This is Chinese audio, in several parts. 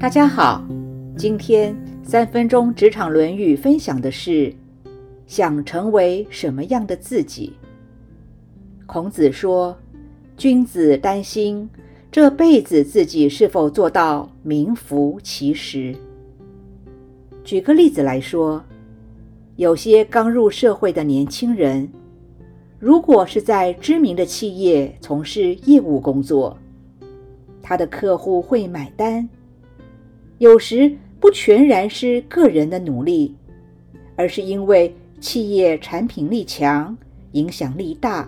大家好，今天三分钟职场论语分享的是：想成为什么样的自己？孔子说：“君子担心这辈子自己是否做到名副其实。”举个例子来说，有些刚入社会的年轻人，如果是在知名的企业从事业务工作，他的客户会买单。有时不全然是个人的努力，而是因为企业产品力强、影响力大。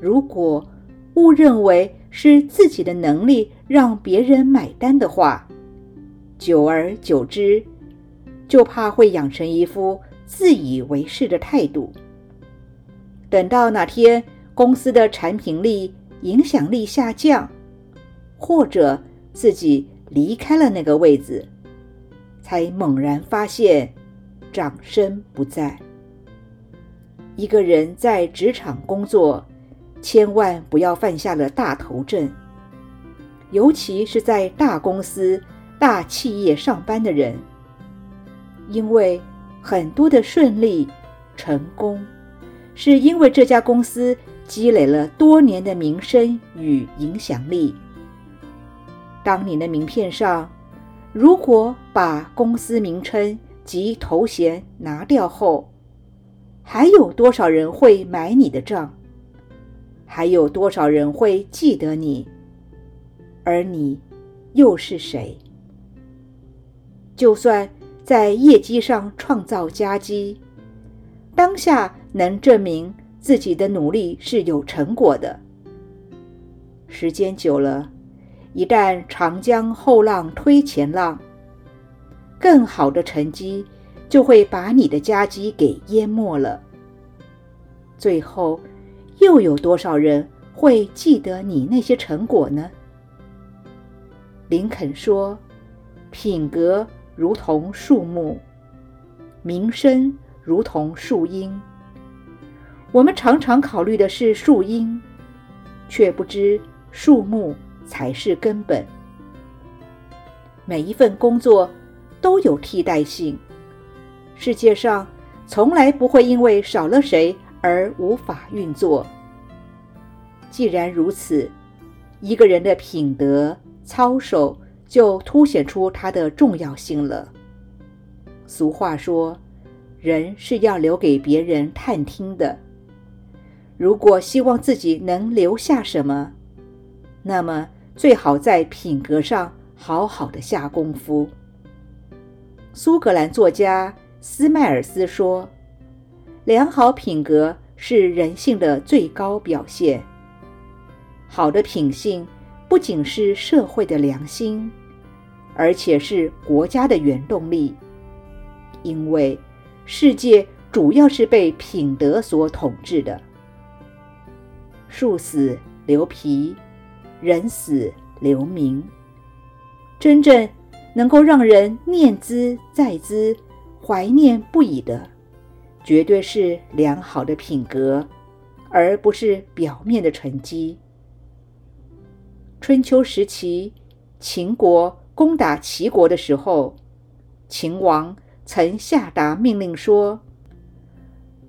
如果误认为是自己的能力让别人买单的话，久而久之，就怕会养成一副自以为是的态度。等到哪天公司的产品力、影响力下降，或者自己。离开了那个位子，才猛然发现掌声不在。一个人在职场工作，千万不要犯下了大头症。尤其是在大公司、大企业上班的人，因为很多的顺利、成功，是因为这家公司积累了多年的名声与影响力。当你的名片上，如果把公司名称及头衔拿掉后，还有多少人会买你的账？还有多少人会记得你？而你又是谁？就算在业绩上创造佳绩，当下能证明自己的努力是有成果的，时间久了。一旦长江后浪推前浪，更好的成绩就会把你的佳绩给淹没了。最后，又有多少人会记得你那些成果呢？林肯说：“品格如同树木，名声如同树荫。”我们常常考虑的是树荫，却不知树木。才是根本。每一份工作都有替代性，世界上从来不会因为少了谁而无法运作。既然如此，一个人的品德操守就凸显出他的重要性了。俗话说：“人是要留给别人探听的。”如果希望自己能留下什么，那么。最好在品格上好好的下功夫。苏格兰作家斯迈尔斯说：“良好品格是人性的最高表现。好的品性不仅是社会的良心，而且是国家的原动力。因为世界主要是被品德所统治的。树死留皮。”人死留名，真正能够让人念兹在兹、怀念不已的，绝对是良好的品格，而不是表面的成绩。春秋时期，秦国攻打齐国的时候，秦王曾下达命令说：“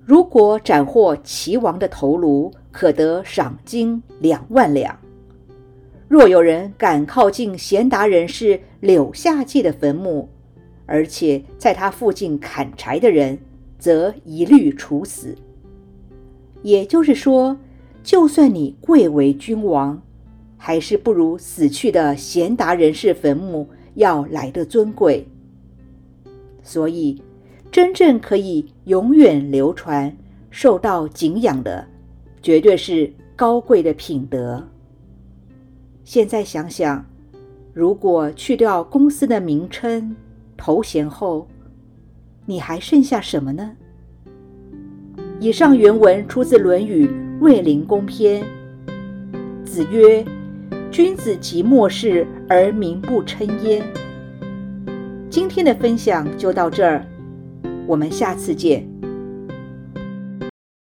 如果斩获齐王的头颅，可得赏金两万两。”若有人敢靠近贤达人士柳下祭的坟墓，而且在他附近砍柴的人，则一律处死。也就是说，就算你贵为君王，还是不如死去的贤达人士坟墓要来的尊贵。所以，真正可以永远流传、受到敬仰的，绝对是高贵的品德。现在想想，如果去掉公司的名称、头衔后，你还剩下什么呢？以上原文出自《论语·卫灵公篇》。子曰：“君子及末世而民不称焉。”今天的分享就到这儿，我们下次见。